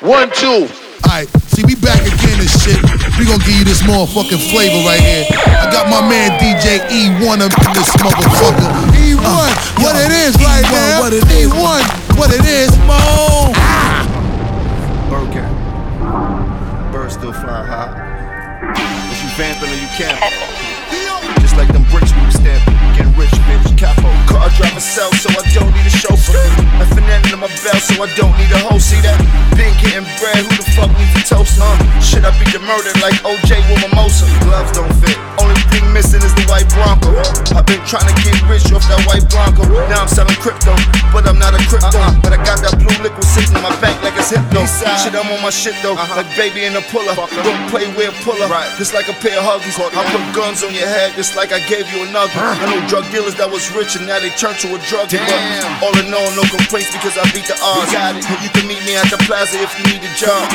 One, two. Alright, see, we back again and shit. We gonna give you this motherfucking flavor right here. I got my man DJ E1 up in this motherfucker. E1, uh, what yo, it is E1, right now. What it is. E1, what it is, Mo. Ah. Birdcat. Birds still flying high. Is you vamping or you camping? Just like them bricks we was stamping. Getting rich, bitch, capo. Car driver self, so I don't need a chauffeur. Finesse in my belt, so I don't need a hoe. See that? Been getting bread, who the fuck needs a toast, huh? Should I be murdered like OJ with mimosa? Gloves don't fit. Only thing missing is the white Bronco. I've been trying to get rich off that white Bronco. Now I'm selling crypto, but I'm not a crypto. Uh-uh. But I got that blue liquid sitting in my bank like it's hypno. Shit, I'm on my shit though, uh-huh. like baby in a puller. Don't play with a puller, right. just like a pair of huggies. I put guns on your head, just like I gave you another. I know drug dealers that was rich and now they turn to a drug dealer. All in all, no complaints because I beat the odds. You can meet me at the plaza if you need a job.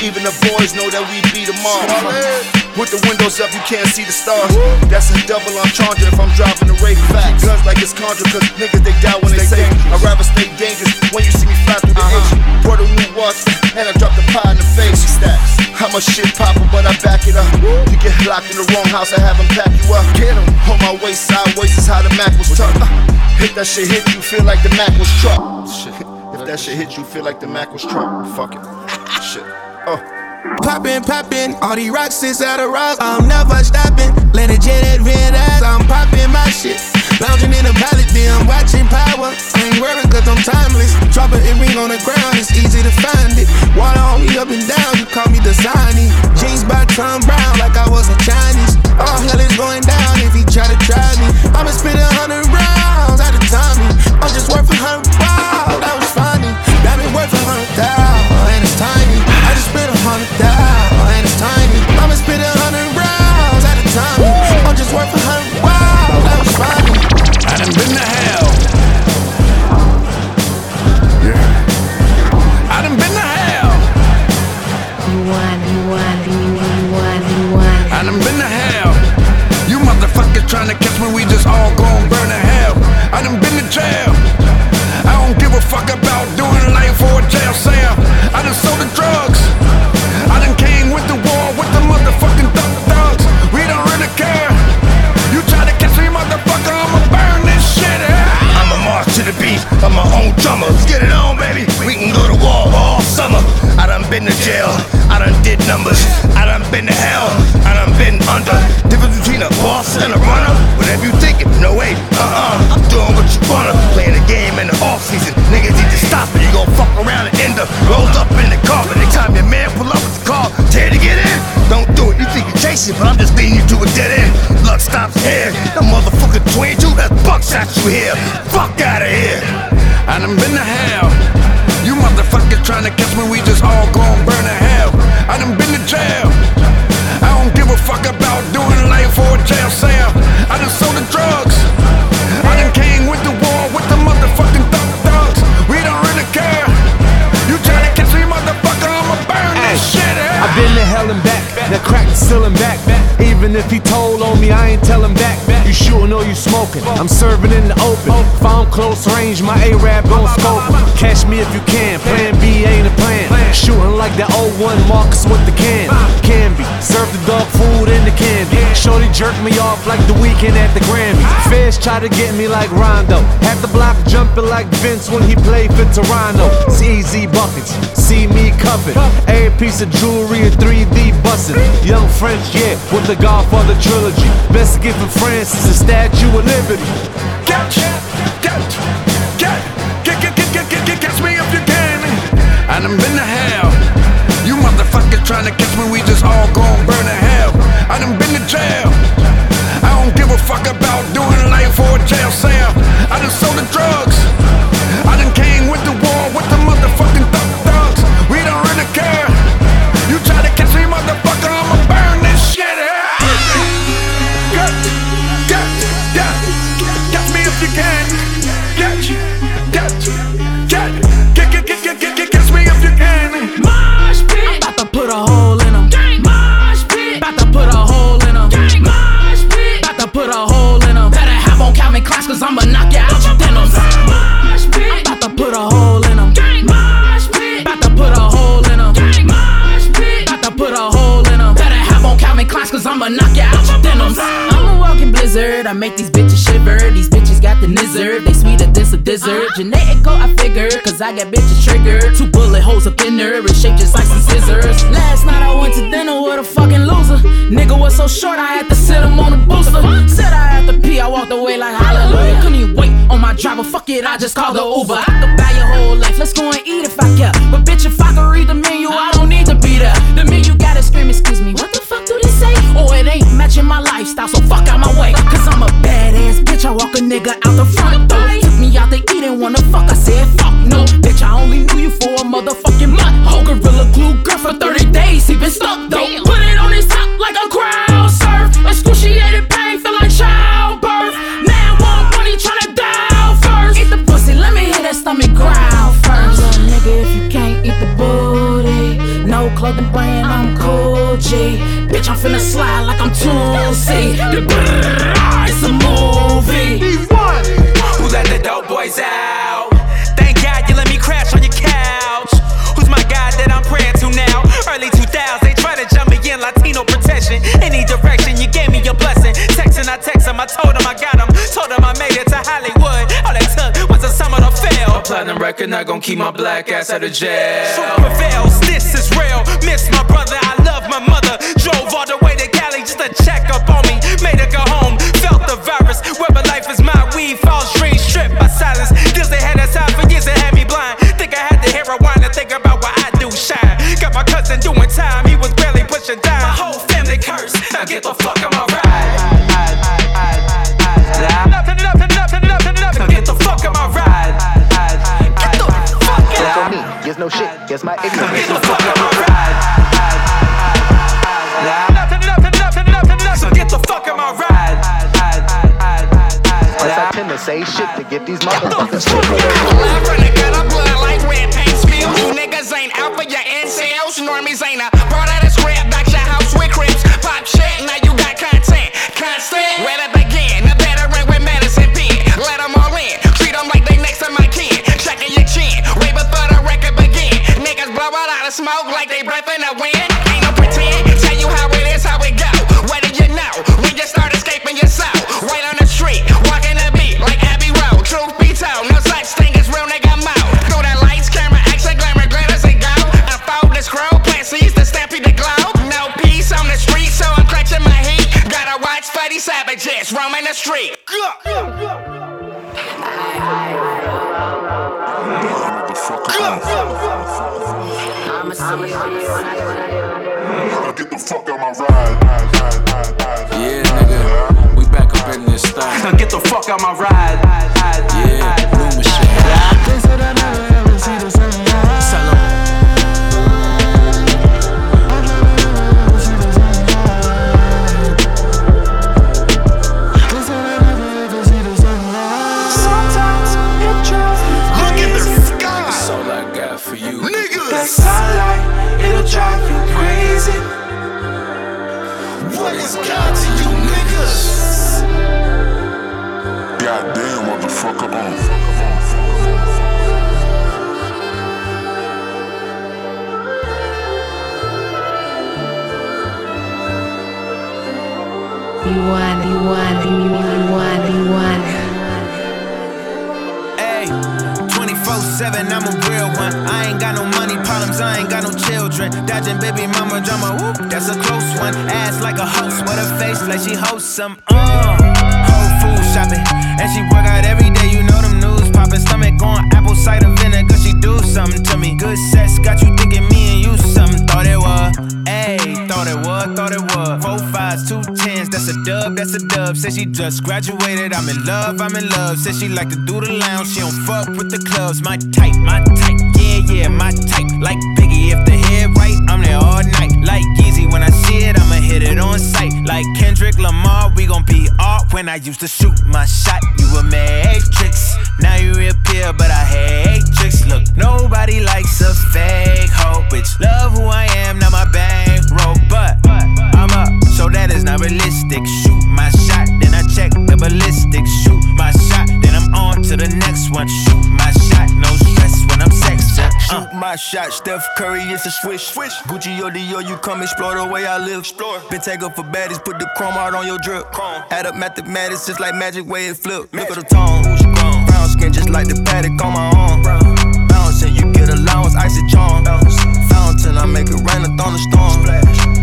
Even the boys know that we beat them all. With the windows up, you can't see the stars. That's a double entendre if I'm driving the rape facts. Guns like it's contra, cause niggas they die when they say I'd rather stay dangerous when you see me fly through the uh-huh. Brought a new watch, and I dropped the pie in the face. Stacks. I'm a shit popper, but I back it up. You get locked in the wrong house, I have them pack you up. Get em. On my waist sideways is how the Mac was tucked. Hit that shit, hit you, feel like the Mac was truck. Shit. If that shit hit you, feel like the Mac was truck. Fuck it. Shit. Oh. Poppin', poppin', all these rocks inside a rock. I'm never stopping. Let it jet advance, I'm poppin' my shit. Lounging in a pallet, then I'm watching power. I ain't worried cause I'm timeless. Drop a ring on the ground, it's easy to find it. Water on me up and down, you call me the Zani. Jeans by Thom Browne, Let's get it on, baby. We can go to war all summer. I done been to jail. I done did numbers. I done been to hell. I done been under. Difference between a boss and a runner. Whatever you thinking, no way. Uh-uh. I'm doing what you wanna. Playing the game in the off season. Niggas need to stop it. You gon' fuck around and end up rolled up in the car. But time your man pull up with the car, tear to get in. Don't do it. You think you're chasing, but I'm just leading you to a dead end. Luck stops here. The motherfucker 22, that's buckshot you here. Fuck out of here. I done been to hell. You motherfuckers trying to catch me, we just all gon' burn to hell. I done been to jail. I don't give a fuck about doing life for a jail cell. I done sold the drugs. I done came with the war with the motherfucking thug thugs. We don't really care. You try to catch me, motherfucker, I'ma burn this shit. I've been to hell and back. That crack is still in back. Even if he told on me, I ain't tellin' back. You shootin' or you smoking? I'm serving in the open. If I'm close range, my A-Rap gon' scope. Catch me if you can. Plan B ain't a plan. Shooting like that old 01 Marcus with the can. Can be. Serve the dog food in the candy. Shorty jerk me off like the weekend at the Grammys. Feds try to get me like Rondo. Had the block jumping like Vince when he played for Toronto. It's easy buckets. See me cuffin'. Every piece of jewelry in 3D bustin'. Young French, yeah, with the Godfather trilogy. Best gift from France is the Statue of Liberty. Catch, catch, catch, catch, catch, catch, catch, me if you can. I done been to hell. You motherfuckers trying to catch me, we just all gon' burn to hell. I done been to jail. I don't give a fuck about doing life for a jail cell. I done sold the drugs. Dessert. Genetical, I figure, cause I got bitches triggered. Two bullet holes up in her, and shaped just like some scissors. Last night I went to dinner with a fucking loser. Nigga was so short, I had to sit him on a booster. Said I had to pee, I walked away like hallelujah. Couldn't even wait on my driver, fuck it, I just called the Uber. I could buy your whole life, let's go and eat if I care. But bitch, if I could read the menu, I don't need to be there. The menu gotta scream, excuse me, what the fuck do they say? Oh, it ain't matching my lifestyle, so fuck out my way. Cause I'm a badass bitch, I walk a nigga out the front door. For a motherfucking month. Whole gorilla glue girl for 30 days, he been stuck though. Put it on his top like a crowd surf. Excruciating pain, feel like childbirth. Man, one when he tryna die first. Eat the pussy, let me hit that stomach growl first. Little nigga, if you can't eat the booty, no clothing brand, I'm cool G. Bitch, I'm finna slide like I'm Tootsie. record not gonna keep my black ass out of jail. Super fails, this is real. Miss my brother, I love my mother. Drove all the way to Cali just to check up on me. Made her go home, felt the virus. Whether life is my weed, false dreams stripped by silence. Guess they had that time for years and had me blind. Think I had to whine to think about what I do shine. Got my cousin doing time, he was barely pushing down. My whole family cursed. Now get the fuck on my my ignorance. Get the fuck on my ride. Nothing, nothing, nothing, nothing, nothing. So get the fuck on my ride. Plus I tend to say shit to get these motherfuckers shit. Blood from the gutter, blood like red paint spills. You niggas ain't out for your incels. Normies ain't a smoke like they breath in the wind. Ain't no pretend. Tell you how it is, how it go. What do you know? When you start escaping yourself. Right on the street. Walking the beat like Abbey Road. Truth be told, no such thing as real nigga mode. Through the lights, camera, action, glamour, glitters, and go. Unfold the scroll, plant seeds to stampede the globe. No peace on the street, so I'm clutching my heat. Gotta watch Fuddy Savages roaming the street. Yeah, You you you. Hey, 24 7, I'm a real one. I ain't got no money problems, I ain't got no children. Dodging baby mama drama, whoop, that's a close one. Ass like a host, with a face like she hosts some. Uh, whole food shopping, and she work out every day, you know them news popping. Stomach on apple cider vinegar, she do something to me. Good sex got you thinking me and you something. Thought it was, thought it was, thought it was. Four fives, two tens, that's a dub, that's a dub. Said she just graduated, I'm in love, I'm in love. Said she like to do the lounge, she don't fuck with the clubs. My type, my type, yeah, yeah, my type. Like Biggie, if the head right, I'm there all night. Like Yeezy, when I see it, I'ma hit it on sight. Like Kendrick Lamar, we gon' be art when I used to shoot my shot. You a matrix, now you reappear, but I hate tricks. Look, nobody likes a fake hoe, bitch. Love who I am, not my bank bankroll, but I'm up, so that is not realistic. Shoot my shot, then I check the ballistics. Shoot my shot, then I'm on to the next one. Shoot my shot, no stress when I'm sexing. Uh. Shoot my shot, Steph Curry, it's a swish. Swish. Gucci or Dior, you come explore the way I live. Explore. Been take up for baddies, put the chrome out on your drip. Chrome. Add up mathematics, just like magic way it flip. Look at the tone. Brown skin, just like the paddock on my arm. Bouncing, you get allowance, icy charm. Fountain, I make it rain a thunderstorm.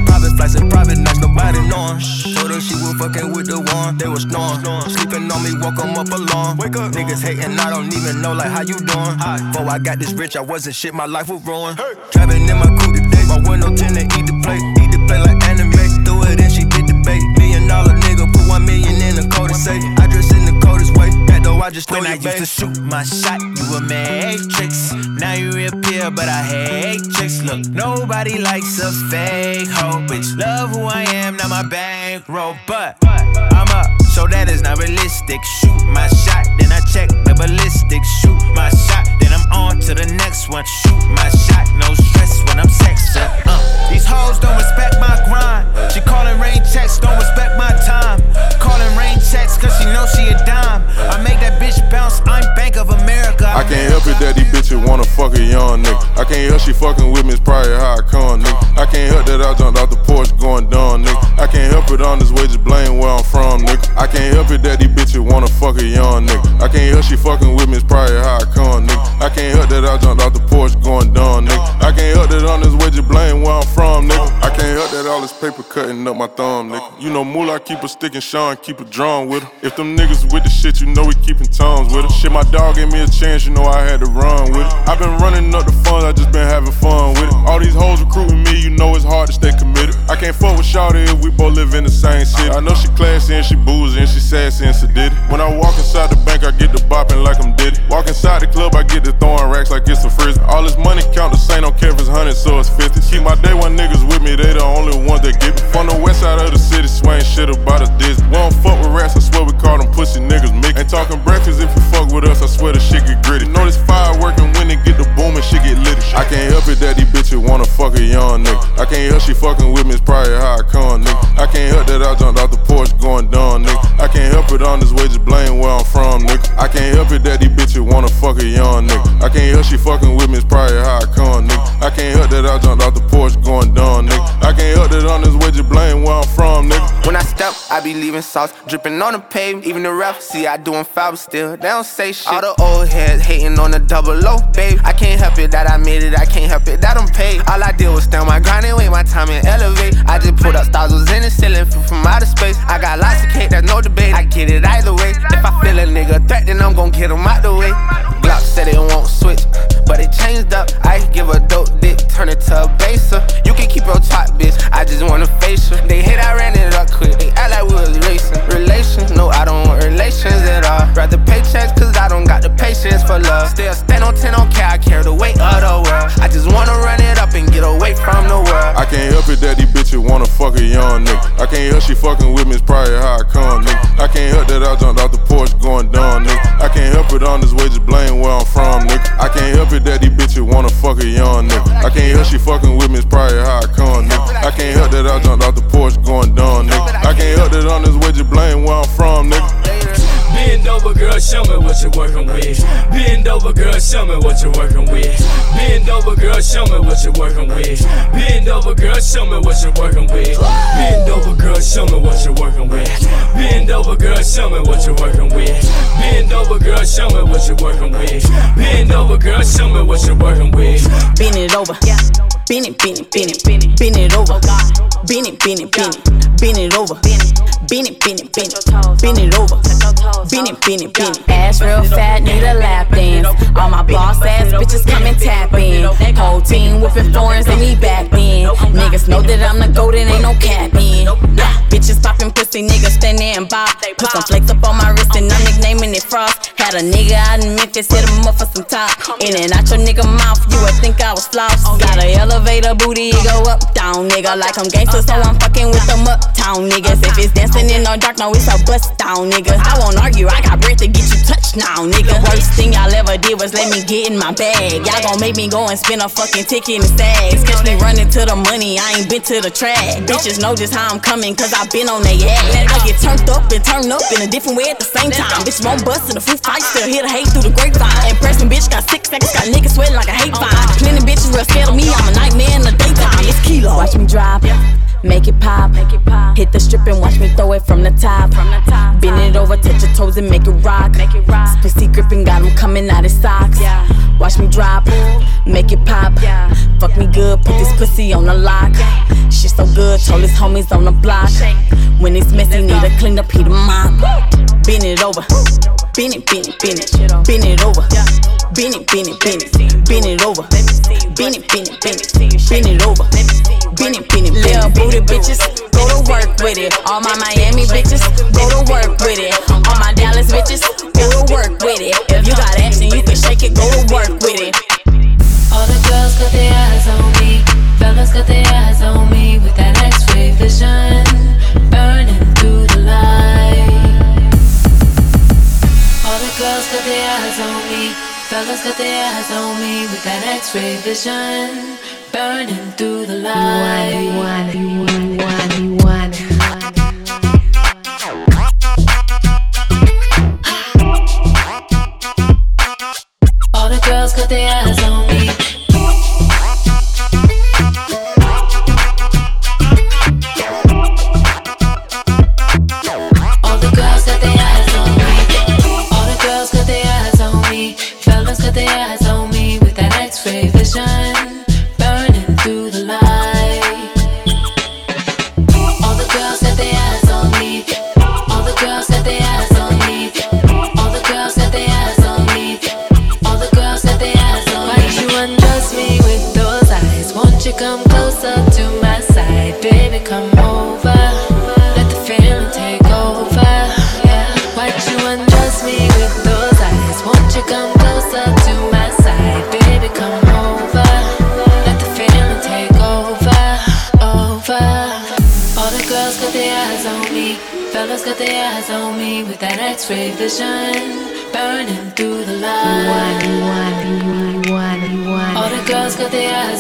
Private flights and private nights, nobody knowing. Told her she was fucking with the one, they was snoring. Sleeping on me, woke 'em up alone. Wake up. Niggas hating, I don't even know like how you doing. Before I got this rich, I wasn't shit, my life was ruined. Driving in my coupe today, my window tint to eat the plate. Eat the plate like anime. Threw it in, she did the bait. Million dollar nigga, put one million in the code to say. I just throw When I used to shoot my shot, you a matrix. Now you reappear, but I hate tricks. Look, nobody likes a fake hoe, bitch. Love who I am, not my bankroll, but I'm up, so that is not realistic. Shoot my I can't help she fucking with me, it's probably how I come, nigga. I can't help that I jumped off the porch going down, nigga. I can't help it on this way, just blame where I'm from, nigga. I can't help it that these bitches wanna fuck a young nigga. I can't help she fucking with me, it's probably how I come, nigga. I can't help that I jumped off the porch going dumb, nigga. I can't help that on this way, just blame where I'm from, nigga. I can't help that all this paper cutting up my thumb, nigga. You know Moolah keep a stick and Sean keep a drum with her. If them niggas with the shit, you know we keeping tongues with her. Shit, my dog gave me a chance, you know I had to run with it. i been running up the funds, I just been having fun with it. All these hoes recruiting me, you know it's hard to stay committed. I can't fuck with Shawty if we both live in the same city. I know she classy and she boozy and she sassy and sedated. When I walk inside the bank, I get the bopping like I'm Diddy. Walk inside the club, I get the throwing racks like it's a frisbee. All this money count the same, don't care if it's hundred, so it's fifty. Keep my day one niggas with me, they the only ones that get me. From the west side of the city, swaying shit about us Disney. We don't fuck with rats, I swear we call them pussy niggas Mickey. Ain't talking breakfast if you fuck with us, I swear the shit get gritty. Know this fire working when it get the boom and shit get lit. I can't help it that these bitches wanna fuck a young nigga. I can't help she fucking with me, probably how I come, nigga. I can't help that I jumped off the porch going dumb, nigga. I can't help it on this way, just blame where I'm from, nigga. I can't help it that these bitches wanna fuck a young nigga. I can't help she fucking with me, it's probably how I come, nigga. I can't help that I jumped off the porch going dumb, nigga. I can't help that on this way, just blame where I'm from, nigga. When I step, I be leaving sauce dripping on the pavement. Even the ref, see I doing foul, but still they don't say shit. All the old heads hating on the double O, babe. I can't help it that I made it, I can't help it that I'm paid. All I did was stand my grind and wait my time and elevate. I just pulled up stars, was in the ceiling, from outer space. I got lots of cake, there's no debate. I get it either way. If I feel a nigga threat, then I'm gon' get him out the way. Glock said it won't switch, but it changed up. I give a dope dick, turn it to a baser. You can keep your top, bitch. I just wanna face her. They hit, I ran it up quick. They act like we was racing. Relations, no, I don't want relations at all. Rather paychecks, cause I don't got the patience for love. Still stand on 10, don't care, I carry the weight of the world. I just wanna run it up and get away from the world. I can't help it that these bitches wanna fuck a young nigga. I can't help she fucking with me, it's probably how I come, nigga. I can't help that I jumped off the porch going dumb, nigga. I can't help it on this way, just blame where I'm from, nigga. I can't help it that these bitches wanna fuck a young nigga. I can't help she fucking with me, it's probably how I come, nigga. I can't help that I jumped off the porch going dumb, nigga. I can't help that on this way, just blame what you're working with. Bend over, girl, show me what you're working with. Bend over, girl, show me what you're working with. Bend over, girl, show me what you're working with. Bend over, girl, show me what you're working with. Bend over, girl, show me what you're working with. Bend over, girl, show me what you're working with. Bend over, girl, show me what you're working with. Bend it over. Bend it, bend it, bend it, bend it, bend it over. Bend it, bend it, bend it, bend it over. Bend it, bend it, bend it, bend it over. Bend it, bend it, bend it. Ass real fat, need a lap dance. All my boss ass bitches come and tap in. Whole team whipping foreigns and me back then. Niggas know that I'm the golden, ain't no cap in. Bitches popping pussy, niggas stand there and bop. Put some flakes up on my wrist and I'm nicknaming it Frost. Had a nigga out in Memphis, hit him up for some top. In and out your nigga mouth, you would think I was floss. Got a elevator booty, it go up, down, nigga. Like I'm gangster, so I'm fucking with them up uptown niggas. If it's dancing in the dark, no, it's a bust down, nigga. I won't argue, I got breath to get you touched now, nigga. Worst thing y'all ever did was let me get in my bag. Y'all gon' make me go and spend a fucking ticket in the stags. Catch me running to the money, I ain't been to the track. Bitches know just how I'm coming, cause I been on they ass. I get turned up and turned up in a different way at the same time. Bitch won't bust in a food fight, still hear the hate through the grapevine. Impressing bitch got six seconds, got niggas sweating like a hate oh, vine. Plenty bitches real scared of me, I'm a nightmare in the daytime. It's kilo. Watch me drop, make it pop. Hit the strip and watch me throw it from the top. Bend it over, touch your toes and make it rock. Pussy gripping, got him coming out his socks. Watch me drop, make it pop. Fuck me good, put this pussy on the lock. Shit so good, told his homies on the block. When it's messy, need a clean up, heat 'em mop. Bend it over, bend it, bend it, bend it, bend it over. Bend it, bend it, bend it, bend it over. Bend it, bend it, bitches, go to work with it. All my Miami bitches, go to work with it. All my Dallas bitches, go to work with it. If you got action, you can shake it, go to work with it. All the girls got their eyes on me. Fellas got their eyes on me with that X-ray vision, burning through the light. All the girls got their eyes on me. Fellas got their eyes on me with that X-ray vision, burning through the light.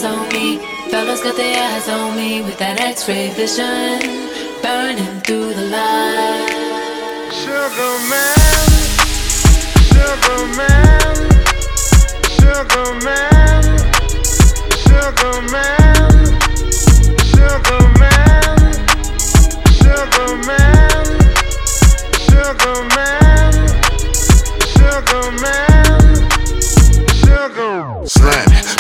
On me. Fellas got their eyes on me with that X-ray vision, burning through the light. Sugar man, sugar man, sugar man, sugar man,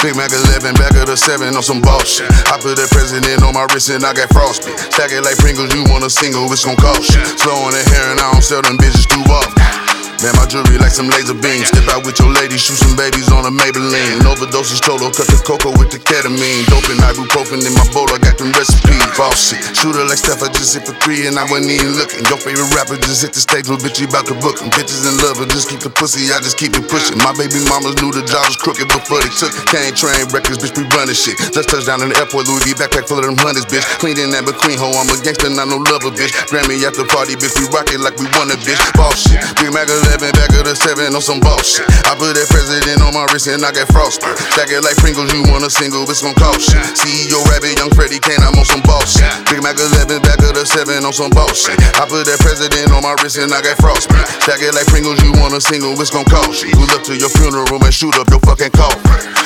Big Mac 11, back of the 7 on some bullshit. I put that president on my wrist and I got frosty. Stack it like Pringles, you want a single, it's gon' cost you. Slow on the hair and I don't sell them bitches too often. Man, my jewelry like some laser beams. Step out with your lady, shoot some babies on a Maybelline. Overdoses total, cut the cocoa with the ketamine. Dope and ibuprofen in my bowl, I got them recipes. Boss shit, shooter like Steph, I just hit for three and I wasn't even looking. Your favorite rapper just hit the stage, little bitch, you to book 'em. Bitches in love, but just keep the pussy, I just keep it pushing. My baby mamas knew the job was crooked before they took. Can't train records, bitch, we running shit. Just touched down in the airport, Louis V backpack full of them hundreds, bitch. Clean in that McQueen hoe, I'm a gangster, not no lover, bitch. Grammy after party, bitch, we rock it like we won a bitch. Boss shit, Big Mac 11, back of the 7 on some boss shit. I put that president on my wrist and I got frosted. Stack it like Pringles, you want a single, it's gon' cost you. CEO Rabbit, Young Freddie Kane, I'm on some boss shit. Big Mac 11, back of the 7 on some boss shit. I put that president on my wrist and I got frosted. Stack it like Pringles, you want a single, it's gon' cost you. Pull up to your funeral and shoot up your fucking coffin.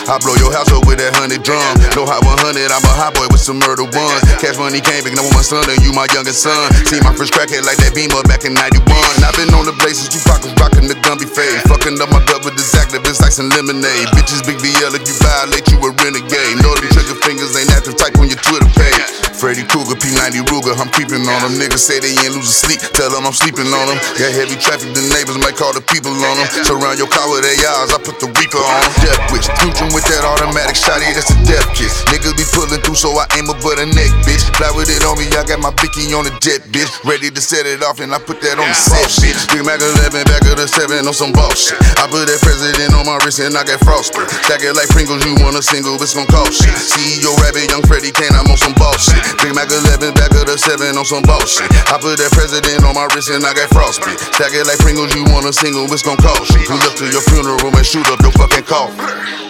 I blow your house up with that hundred drum. No hot 100, I'm a hot boy with some murder one. Cash money came back, now with my son, and you my youngest son. See my first crackhead like that beamer back in 91. I've been on the blazes, you rockin' the Gumby fade. Fucking up my gut with this activist like some lemonade. Bitches, big BL, if you violate, you a renegade. Know them trigger fingers ain't active, type on your Twitter page. Freddy Krueger, P90 Ruger, I'm creeping on them. Niggas say they ain't losing sleep, tell them I'm sleeping on them. Got heavy traffic, the neighbors might call the people on them. Surround your car with their eyes, I put the Reaper on them. Death wish, fusion with that automatic shotty, that's a death kiss. Niggas be pulling through, so I aim up the neck, bitch. Fly with it on me, I got my Vicky on the jet, bitch. Ready to set it off, and I put that on the set, bitch. Big Mac 11, back of the 7 on some boss shit. I put that president on my wrist, and I got frosted. Stack it like Pringles, you want a single, it's gon' cost shit. CEO Rabbit, Young Freddie Kane, I'm on some boss shit. Big Mac 11, back of the 7 on some boss shit. I put that president on my wrist and I got frostbite. Stack it like Pringles, you want a single, it's gon' cost you. Pull up to your funeral and shoot up your fucking coffin.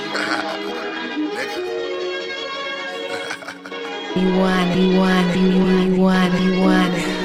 You want, you want, you want, you want, you want.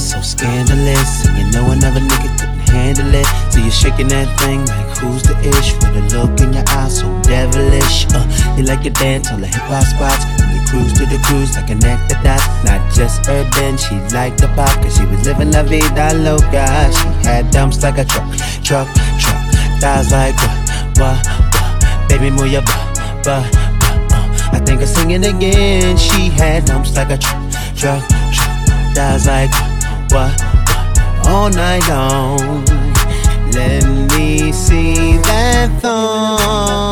Dress so scandalous. And you know another nigga couldn't handle it. So you're shaking that thing like who's the ish? With a look in your eyes so devilish. Uh, you like to dance on the hip hop spots. And you cruise to the cruise like a nectar dot. Not just urban, she liked the pop. Cause she was living la vida loca. She had dumps like a truck, truck, truck. Thighs like what, what, what. Baby, move your butt, butt. Uh. I think I'm singing again. She had dumps like a truck, truck, truck. Thighs like what, all night long. Let me see that thong,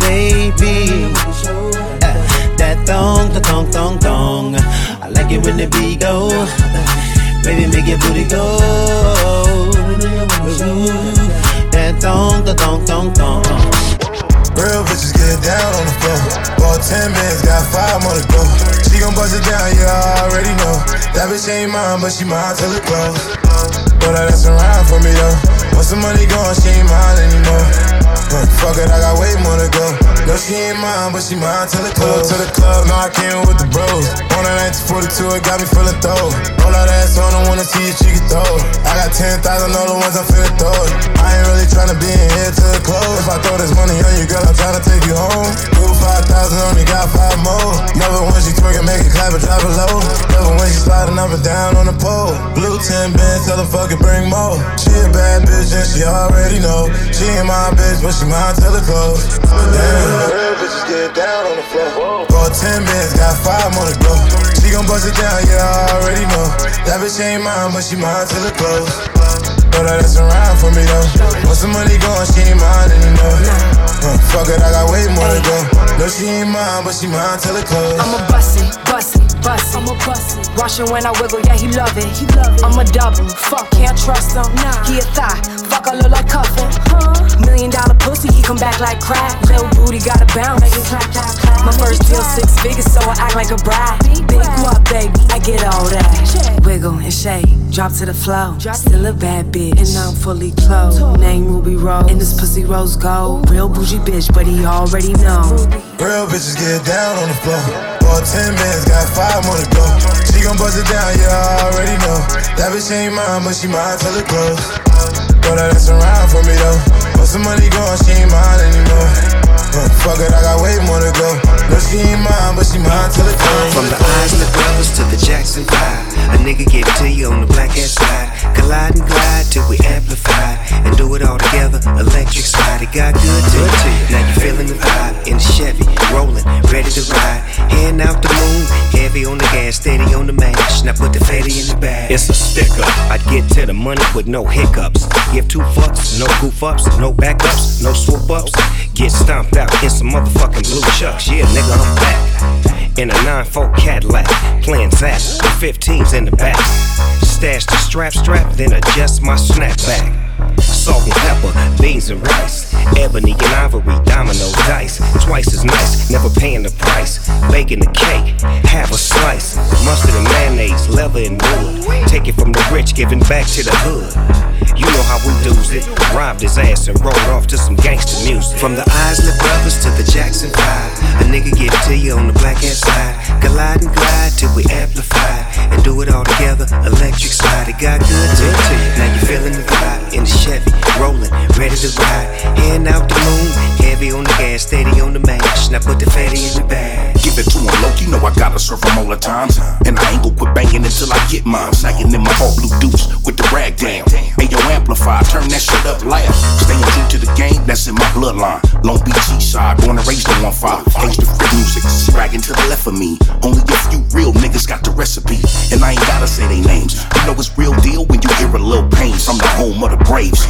baby. Uh, That thong, the thong, thong, thong. I like it when the beat go. Baby, make your booty go. That thong, the thong, thong, thong. Real bitches get down on the floor. Bought 10 bands, got five more to go. Bust it down, yeah, I already know. That bitch ain't mine, but she mine till it close. But I that's around for me though. Once the money gone, she ain't mine anymore. Huh, fuck it, I got way more to go. No, she ain't mine, but she mine till it close. to the club, now I came with the bros. On a 1942, it got me feeling throw. Roll that ass on, I wanna see if she can throw. I got 10,000 other ones I'm finna throw. I ain't really tryna be in here till it close. If I throw this money on you, girl, I'm tryna take you home. Do 5,000, only got five more. Never when she twerking, make it clap and drop it low. Never when she sliding up and down on the pole. Blue 10 bands, tell her fucking bring more. She a bad bitch and she already know. She ain't my bitch, but she mine till it close. Damn. Real bitches get down on the floor. Bought 10 bands, got five more to go. She She gon' bust it down, yeah, I already know. That bitch ain't mine, but she mine till it close. Know that it's around for me though. Once the money gone, she ain't mine anymore. Uh, fuck it, I got way more to go. No, she ain't mine, but she mine till it close. I'ma bust it, bust it, bust. I'ma bust it. Watch it when I wiggle, yeah, he love it. He love it. I'm a double, fuck, can't trust him. Nah. He a thigh, fuck, I look like cuffin'. Huh? Million dollar pussy, he come back like crack. Little booty got a bounce. My first deal six figures, so I act like a bride. Big what, baby? I get all that. Wiggle and shake, drop to the flow. Still a bad bitch, and I'm fully clothed. Name Ruby Rose, and this pussy rose gold. Real bougie bitch, but he already know. Real bitches get down on the floor. Bought 10 bands, got five more to go. She gon' bust it down, yeah, I already know. That bitch ain't mine, but she mine till it close. Know that it's around for me though. Once the money gone, she ain't mine anymore. Uh, fuck it, I got way more to go. No, she ain't mine, but she mine till it close. From the Isley Brothers to the Jackson Five, a nigga give it to you on the black ass side. Collide and glide till we amplify and do it all together. Electric slide, it got good to you. Now you feeling the vibe in the Chevy, rolling, ready to ride. Hand out the moon, heavy on the gas, steady on the mash. Now put the fatty in the bag. It's a sticker. I'd get to the money with no hiccups. Give two fucks, no goof ups, no backups, no swoop ups. Get stomped out in some motherfucking blue chucks. Yeah, nigga, I'm back. In a 9-4 Cadillac, playing Zapp with 15s in the back. Stash the strap strap, then adjust my snapback. Salt and pepper, beans and rice. Ebony and ivory, domino dice. Twice as nice, never paying the price. Baking the cake, have a slice. Mustard and mayonnaise, leather and wood. Take it from the rich, giving back to the hood. You know how it. Robbed his ass and rolled off to some gangster music. From the Isley Brothers to the Jackson Five, a nigga give it to you on the black ass side. Glide and glide till we amplify and do it all together. Electric slide, it got good to you. Now you're feeling the vibe in the Chevy, rolling, ready to ride. Hand out the moon, heavy on the gas, steady on the mash. Now put the fatty in the bag. Give it to him, low. You know I gotta serve him all the times. And I ain't gonna quit banging until I get mine. Sagging in my all blue deuce with the rag down. Ayo, amplify, turn that shit up loud. Staying true to the game, that's in my bloodline. Long Beach side, born and raised on one five. Gangsta free music, bragging to the left of me. Only a few real niggas got the recipe. And I ain't gotta say they names. You know it's real deal when you hear a little pain from the home of the Braves.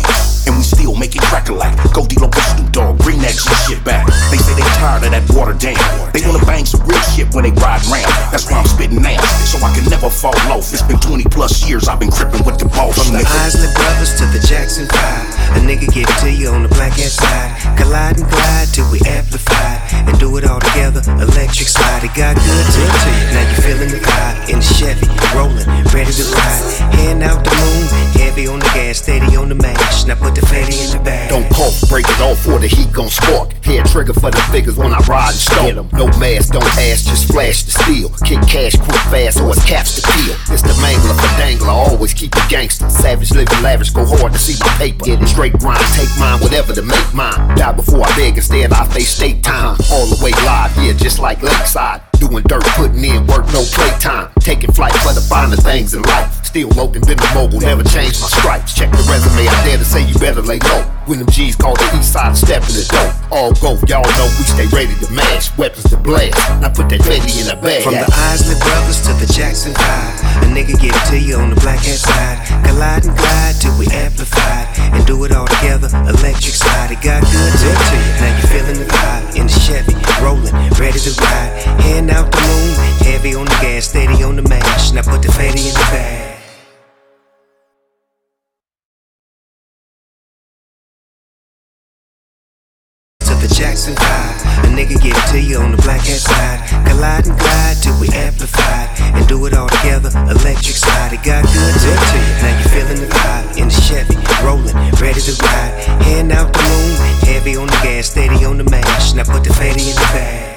And we still make it crack a lot. Go D-Lo with Snoop Dogg, bring that shit back. They say they tired of that water down. They wanna bang some real shit when they ride round. That's why I'm spitting now, so I can never fall off. It's been 20 plus years I've been crippin' with the boss. From the. Isley Brothers to the Jackson Five, a nigga give it to you on the black ass side. Glide and glide till we amplify and do it all together. Electric slide, it got good to you. Now you feeling the vibe in the Chevy, rolling, ready to ride. Hand out the moon, heavy on the gas, steady on the mash. Now put the fatty in the bag. Don't cough, break it off or the heat gon' spark. Head trigger for the figures when I ride and stomp. No mask, don't ask, just flash the steel. Kick cash quick fast or it's caps to peel. It's the mangler for dangler, always keep it gangster. Savage living lavish, go hard to see my paper. Get it straight grind, take mine, whatever to make mine. Die before I beg, instead I face state time. All the way live, yeah, just like Lakeside. Doing dirt, putting in work, no playtime. Taking flight for the finer things in life. Still loading, been a mobile, never changed my stripes. Check the resume, I dare to say you better lay low. When them G's call the east side, step in the door. All go, y'all know we stay ready to mash. Weapons to blast. Now put that baby in the bag. From the Isley Brothers to the Jackson Five, a nigga give it to you on the black ass side. Glide and glide till we amplify and do it all together. Electric slide, it got good to you. Now you feeling the vibe in the Chevy, rolling, ready to ride. Hand Rolling out the moon, heavy on the gas, steady on the mash. Now put the fatty in the bag. To the Jackson 5, a nigga give it to you on the black hat side. Collide and glide till we amplified and do it all together. Electric slide, it got good to you. Now you feeling the vibe in the Chevy, rolling, ready to ride. Hand out the moon, heavy on the gas, steady on the mash. Now put the fatty in the bag.